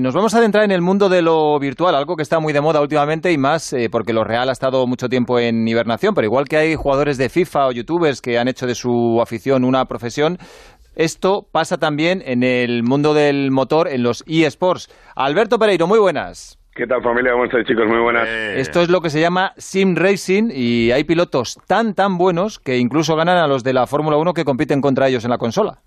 Nos vamos a adentrar en el mundo de lo virtual, algo que está muy de moda últimamente y más eh, porque lo real ha estado mucho tiempo en hibernación, pero igual que hay jugadores de FIFA o youtubers que han hecho de su afición una profesión, esto pasa también en el mundo del motor, en los eSports. Alberto Pereiro, muy buenas. ¿Qué tal familia? ¿Cómo estáis chicos? Muy buenas. Eh. Esto es lo que se llama sim racing y hay pilotos tan tan buenos que incluso ganan a los de la Fórmula 1 que compiten contra ellos en la consola.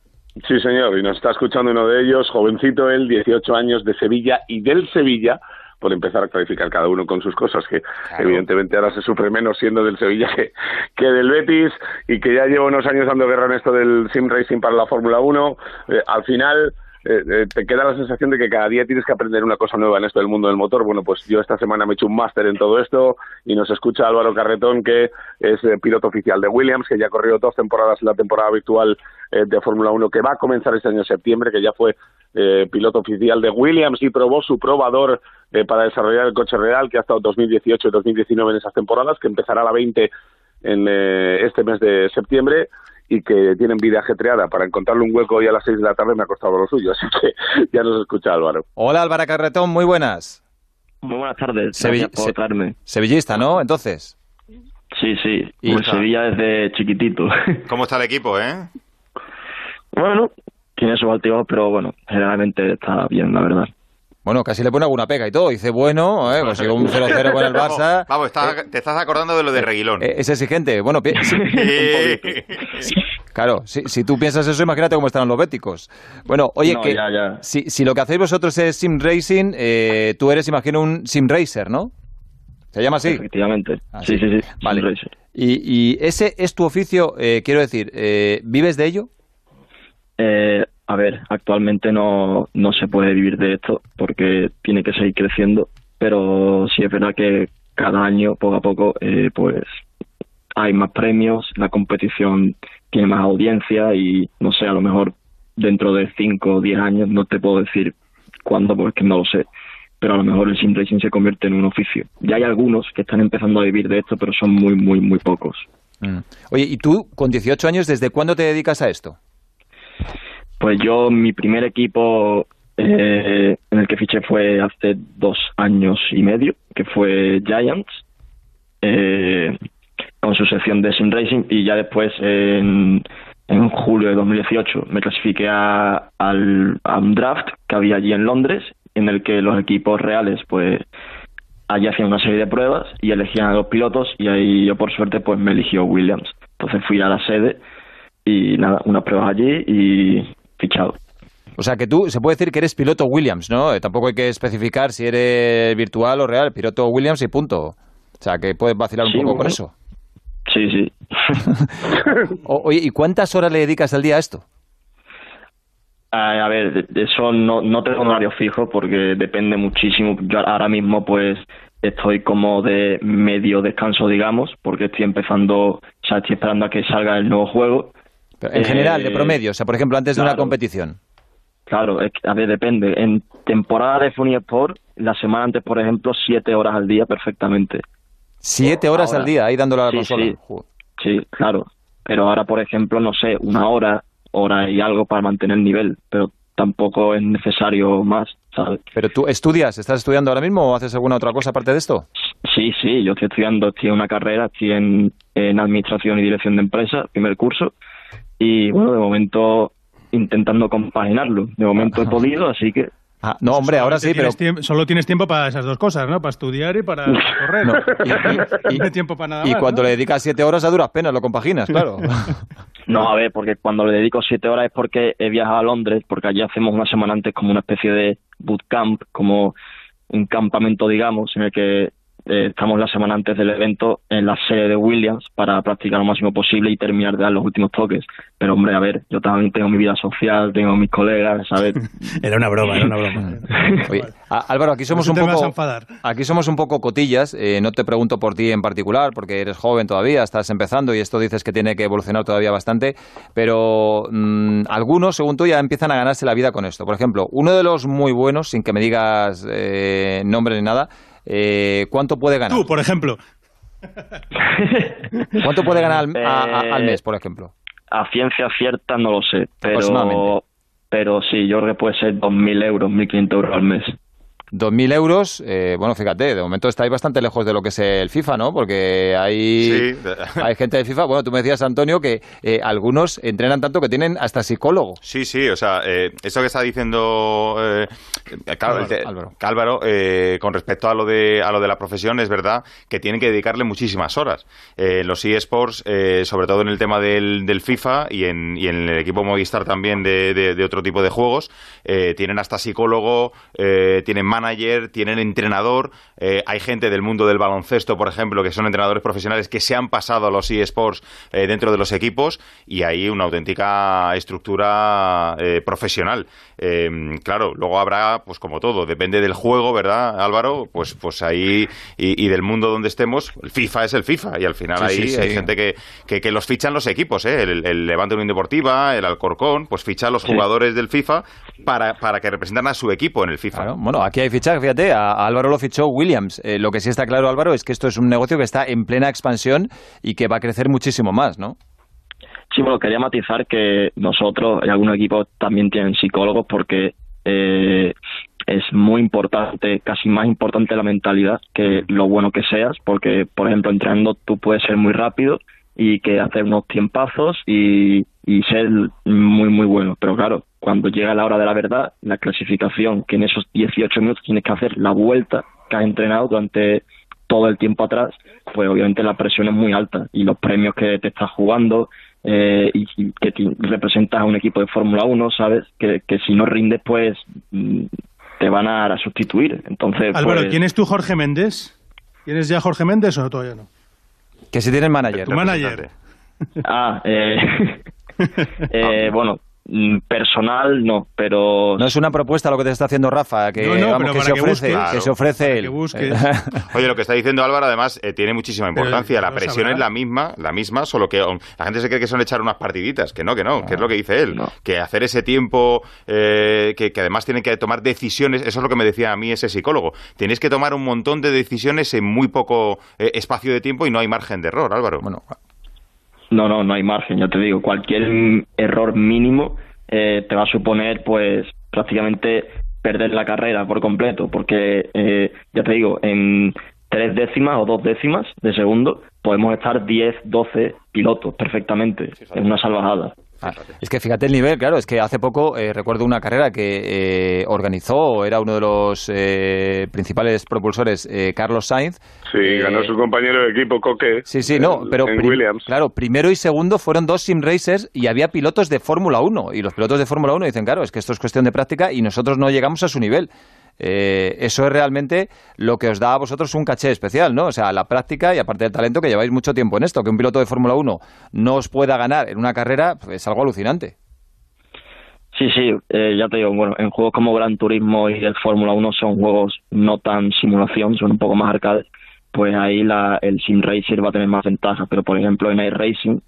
Sí, señor, y nos está escuchando uno de ellos, jovencito él, 18 años de Sevilla y del Sevilla, por empezar a clarificar cada uno con sus cosas, que evidentemente ahora se sufre menos siendo del Sevilla que, que, del Betis y que ya lleva unos años dando guerra en esto del sim racing para la Fórmula 1. Eh, al final eh, eh, te queda la sensación de que cada día tienes que aprender una cosa nueva en esto del mundo del motor. Bueno, pues yo esta semana me he hecho un máster en todo esto y nos escucha Álvaro Carretón, que es eh, piloto oficial de Williams, que ya ha corrido dos temporadas en la temporada virtual de Fórmula 1, que va a comenzar este año en septiembre, que ya fue piloto oficial de Williams y probó su probador para desarrollar el coche real, que ha estado 2018 y 2019 en esas temporadas, que empezará la 20 en este mes de septiembre y que tienen vida ajetreada. Para encontrarle un hueco hoy a las 6 de la tarde me ha costado lo suyo, así que ya nos escucha Álvaro. Hola Álvaro Carretón, muy buenas. Muy buenas tardes, por traerme. Sevillista, ¿no? Entonces. Sí, sí, y Sevilla desde chiquitito. ¿Cómo está el equipo, eh? Bueno, tiene sus altibajos, pero bueno, generalmente está bien, la verdad. Bueno, casi le pone alguna pega y todo. Dice, bueno, eh, consiguió un 0-0 con el Barça. Vamos, eh, te estás acordando de lo de eh, Reguilón. es exigente. Bueno, claro, si, si, tú piensas eso, imagínate cómo estarán los béticos. Bueno, oye, que Si, si, lo que hacéis vosotros es sim racing, tú eres, imagino, un sim racer, ¿no? ¿Se llama así? Efectivamente. Ah, sí, sí, sí. Vale. Y, y, ese es tu oficio, quiero decir, ¿vives de ello? Eh, a ver, actualmente no, no se puede vivir de esto porque tiene que seguir creciendo, pero sí es verdad que cada año, poco a poco, eh, pues hay más premios, la competición tiene más audiencia y no sé, a lo mejor dentro de 5 o 10 años, no te puedo decir cuándo porque no lo sé, pero a lo mejor el sim racing se convierte en un oficio. Ya hay algunos que están empezando a vivir de esto, pero son muy, muy, muy pocos. Mm. Oye, ¿y tú con 18 años, desde cuándo te dedicas a esto? Pues yo, mi primer equipo eh, en el que fiché fue hace dos años y medio, que fue Giants, eh, con su sección de Sim Racing, y ya después, en, en julio de 2018, me clasifiqué a, al, a un draft que había allí en Londres, en el que los equipos reales, pues, allí hacían una serie de pruebas y elegían a los pilotos, y ahí yo, por suerte, pues me eligió Williams. Entonces fui a la sede y nada, unas pruebas allí y fichado. O sea que tú, se puede decir que eres piloto Williams, ¿no? Eh, tampoco hay que especificar si eres virtual o real, piloto Williams y punto. O sea que puedes vacilar un poco con eso. Sí, sí. oye, ¿y cuántas horas le dedicas al día a esto? A, ver, eso no, no tengo un horario fijo porque depende muchísimo. Yo ahora mismo pues estoy como de medio descanso, digamos, porque estoy empezando, o sea, estoy esperando a que salga el nuevo juego en general, de eh, promedio, o sea, por ejemplo, antes de una competición. Claro, a ver, depende. En temporada de Funny Sport, la semana antes, por ejemplo, siete horas al día perfectamente. ¿Siete horas al día ahí dándole a la consola? Sí, sí, claro. Pero ahora, por ejemplo, no sé, una hora, hora y algo para mantener el nivel, pero tampoco es necesario más, ¿sabes? ¿Pero tú estudias? ¿Estás estudiando ahora mismo o haces alguna otra cosa aparte de esto? Sí, sí, yo estoy estudiando, estoy en una carrera, estoy en, en Administración y Dirección de Empresas, primer curso, y bueno, de momento intentando compaginarlo. De momento he podido, así que... Ah, no, hombre, ahora sí, pero... solo tienes tiempo para esas dos cosas, ¿no? Para estudiar y para correr. No. Y, tiempo para nada y cuando le dedicas siete horas a duras penas, lo compaginas, claro. No, a ver, porque cuando le dedico siete horas es porque he viajado a Londres, porque allí hacemos una semana antes como una especie de bootcamp, como un campamento, digamos, en el que eh, estamos la semana antes del evento en la sede de Williams para practicar lo máximo posible y terminar de dar los últimos toques. Pero hombre, a ver, yo también tengo mi vida social, tengo mis colegas, ¿sabes? era una broma, era una broma. Álvaro, aquí somos un poco aquí somos un poco cotillas, eh, no te pregunto por ti en particular porque eres joven todavía, estás empezando y esto dices que tiene que evolucionar todavía bastante, pero mm, algunos, según tú, ya empiezan a ganarse la vida con esto. Por ejemplo, uno de los muy buenos, sin que me digas eh, nombre ni nada, eh, ¿cuánto puede ganar? Tú, por ejemplo. ¿Cuánto puede ganar al, mes, por ejemplo? A ciencia cierta no lo sé, pero, pero sí, yo creo que puede ser 2.000 euros, 1.500 euros al mes. 2.000 euros, eh, bueno, fíjate, de momento estáis bastante lejos de lo que es el FIFA, ¿no? Porque hay, hay gente de FIFA, bueno, tú me decías, Antonio, que eh, algunos entrenan tanto que tienen hasta psicólogo. Sí, sí, o sea, eh, eso que está diciendo eh, Cálvaro, con respecto a lo, de, a lo de la profesión, es verdad que tienen que dedicarle muchísimas horas. los eSports, sobre todo en el tema del, del FIFA y en, y en, el equipo Movistar también de, de otro tipo de juegos, tienen hasta psicólogo, tienen manager, tienen entrenador, hay gente del mundo del baloncesto, por ejemplo, que son entrenadores profesionales que se han pasado a los eSports dentro de los equipos y hay una auténtica estructura eh, profesional. Em, claro, luego habrá, pues como todo, depende del juego, ¿verdad, Álvaro? Pues, pues ahí, y, del mundo donde estemos, el FIFA es el FIFA, y al final ahí hay gente que, que, los fichan los equipos, ¿eh? El, Levante Unión Deportiva, el Alcorcón, pues ficha a los jugadores del FIFA para, para que representan a su equipo en el FIFA. Bueno, aquí hay fichaje, fíjate, a, Álvaro lo fichó Williams. Eh, lo que sí está claro, Álvaro, es que esto es un negocio que está en plena expansión y que va a crecer muchísimo más, ¿no? Sí, bueno, quería matizar que nosotros, en algunos equipos también tienen psicólogos porque eh, es muy importante, casi más importante la mentalidad que lo bueno que seas, porque, por ejemplo, entrenando tú puedes ser muy rápido y que hacer unos tiempazos y, y ser muy, muy bueno. Pero claro, cuando llega la hora de la verdad, la clasificación, que en esos 18 minutos tienes que hacer la vuelta que has entrenado durante todo el tiempo atrás, pues obviamente la presión es muy alta y los premios que te estás jugando, eh, y, que representas a un equipo de Fórmula 1, ¿sabes? Que, si no rindes, pues mm, te van a, sustituir. Entonces, Álvaro, pues, ¿quién es tu Jorge Méndez? ¿Tienes ya Jorge Méndez o todavía no? Que si tienes manager. Tu manager. Ah, eh, eh, bueno, Mm, personal no, pero... No es una propuesta lo que te está haciendo Rafa, que, se, ofrece, que, se ofrece él. Oye, lo que está diciendo Álvaro además eh, tiene muchísima importancia. la presión es la misma, la misma, solo que la gente se cree que son echar unas partiditas, que no, que no, que es lo que dice él. Que hacer ese tiempo, eh, que, además tienen que tomar decisiones, eso es lo que me decía a mí ese psicólogo. Tenéis que tomar un montón de decisiones en muy poco eh, espacio de tiempo y no hay margen de error, Álvaro. Bueno, no, no, no hay margen, ya te digo. Cualquier error mínimo eh, te va a suponer, pues, prácticamente perder la carrera por completo, porque, eh, ya te digo, en tres décimas o dos décimas de segundo podemos estar 10, 12 pilotos perfectamente en una salvajada. Ah, es que fíjate el nivel, claro, es que hace poco eh, recuerdo una carrera que eh, organizó, era uno de los eh, principales propulsores, Carlos Sainz. Sí, ganó su compañero de equipo, Coque. Sí, sí, no, pero Williams. claro, primero y segundo fueron dos sim racers y había pilotos de Fórmula 1. Y los pilotos de Fórmula 1 dicen, claro, es que esto es cuestión de práctica y nosotros no llegamos a su nivel. Eh, eso es realmente lo que os da a vosotros un caché especial, ¿no? O sea, la práctica y aparte del talento que lleváis mucho tiempo en esto, que un piloto de Fórmula 1 no os pueda ganar en una carrera, pues, es algo alucinante. Sí, sí, eh, ya te digo, bueno, en juegos como Gran Turismo y el Fórmula 1 son juegos no tan simulación, son un poco más arcade, pues ahí la, el Sim Racer va a tener más ventajas, pero por ejemplo en iRacing,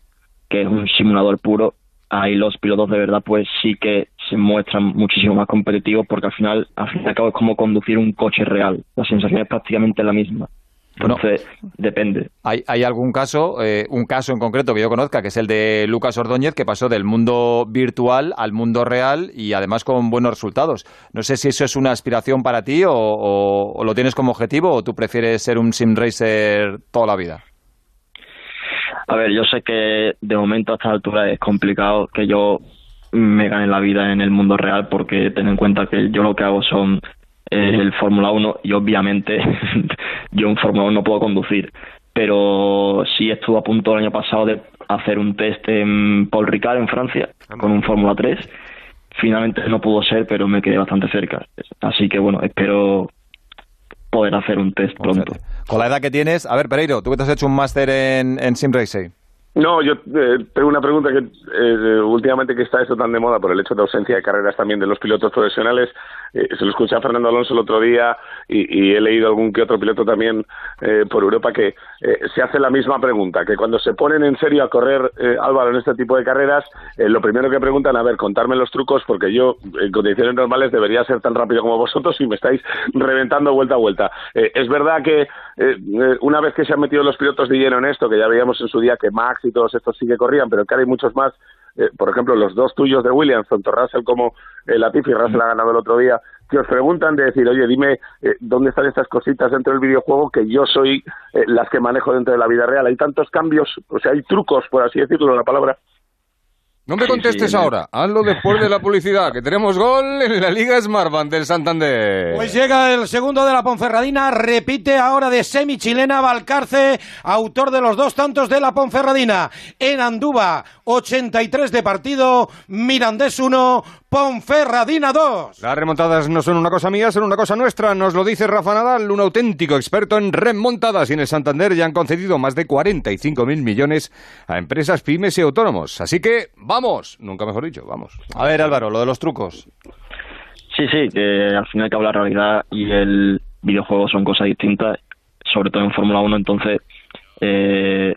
que es un simulador puro, ahí los pilotos de verdad pues sí que se muestran muchísimo más competitivos porque al final, al fin y al cabo es como conducir un coche real. La sensación es prácticamente la misma. Entonces, depende. ¿Hay, ¿Hay, algún caso, eh, un caso en concreto que yo conozca, que es el de Lucas Ordóñez, que pasó del mundo virtual al mundo real y además con buenos resultados? No sé si eso es una aspiración para ti o, o lo tienes como objetivo o tú prefieres ser un sim racer toda la vida. A ver, yo sé que de momento a esta altura es complicado que yo me gane la vida en el mundo real porque ten en cuenta que yo lo que hago son eh, el Fórmula 1 y obviamente yo en Fórmula 1 no puedo conducir. Pero sí estuve a punto el año pasado de hacer un test en Paul Ricard en Francia con un Fórmula 3. Finalmente no pudo ser, pero me quedé bastante cerca. Así que bueno, espero poder hacer un test pronto. Con la edad que tienes, a ver, Pereiro, tú que te has hecho un máster en, en Sim Racing. No, yo eh, tengo una pregunta que eh, últimamente que está esto tan de moda por el hecho de ausencia de carreras también de los pilotos profesionales. Eh, se lo escuché a Fernando Alonso el otro día y, he leído algún que otro piloto también por Europa que se hace la misma pregunta, que cuando se ponen en serio a correr Álvaro en este tipo de carreras, lo primero que preguntan, a ver, contarme los trucos porque yo en condiciones normales debería ser tan rápido como vosotros y me estáis reventando vuelta a vuelta. es verdad que una vez que se han metido los pilotos de lleno en esto, que ya veíamos en su día que Max y todos estos sí que corrían, pero que hay muchos más. Eh, por ejemplo, los dos tuyos de Williams, tanto Russell como eh, Latifi, Russell ha ganado el otro día, que os preguntan de decir, oye, dime eh, dónde están estas cositas dentro del videojuego que yo soy eh, las que manejo dentro de la vida real. Hay tantos cambios, o sea, hay trucos, por así decirlo, la palabra. No me contestes ahora, hazlo después de la publicidad, que tenemos gol en la Liga Smartbank del Santander. Pues llega el segundo de la Ponferradina, repite ahora de semi-chilena Valcarce, autor de los dos tantos de la Ponferradina. En Andúba, 83 de partido, Mirandés 1, Ponferradina 2. Las remontadas no son una cosa mía, son una cosa nuestra, nos lo dice Rafa Nadal, un auténtico experto en remontadas. Y en el Santander ya han concedido más de 45.000 millones a empresas, pymes y autónomos. Así que vamos, nunca mejor dicho, vamos. A ver, Álvaro, lo de los trucos. Sí, sí, que al final que la realidad y el videojuego son cosas distintas, sobre todo en Fórmula 1, entonces eh,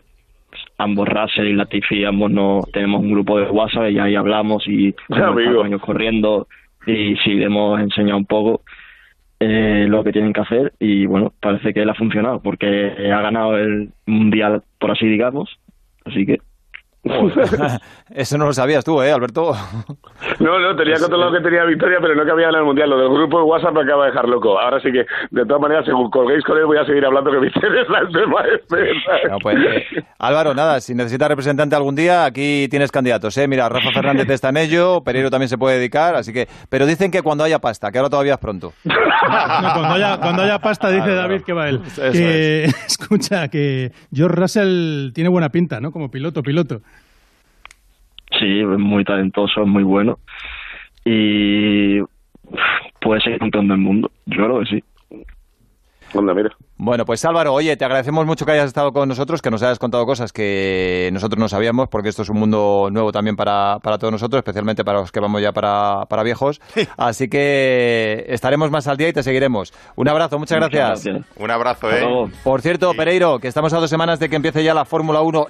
ambos Russell y Latifi, ambos no tenemos un grupo de WhatsApp y ahí hablamos y estamos años corriendo y sí, hemos enseñado un poco eh, lo que tienen que hacer y bueno, parece que él ha funcionado porque ha ganado el mundial, por así digamos, así que Eso no lo sabías tú, ¿eh, Alberto? No, no, tenía controlado que tenía victoria, pero no que había en el Mundial. Lo del grupo de WhatsApp me acaba de dejar loco. Ahora sí que, de todas maneras, según colguéis con él, voy a seguir hablando que me interesa el tema este. pues, eh, Álvaro, nada, si necesitas representante algún día, aquí tienes candidatos, ¿eh? Mira, Rafa Fernández está en ello, Pereiro también se puede dedicar, así que... Pero dicen que cuando haya pasta, que ahora todavía es pronto. cuando, haya, cuando haya pasta, dice David que va él. Que, Escucha, que George Russell tiene buena pinta, ¿no? Como piloto, piloto. Sí, es muy talentoso, es muy bueno. Y puede ser campeón del mundo. Yo creo que sí. mira. Bueno, pues Álvaro, oye, te agradecemos mucho que hayas estado con nosotros, que nos hayas contado cosas que nosotros no sabíamos, porque esto es un mundo nuevo también para, para todos nosotros, especialmente para los que vamos ya para, para viejos. Así que estaremos más al día y te seguiremos. Un abrazo, muchas gracias. Un abrazo, ¿eh? Por cierto, Pereiro, que estamos a dos semanas de que empiece ya la Fórmula 1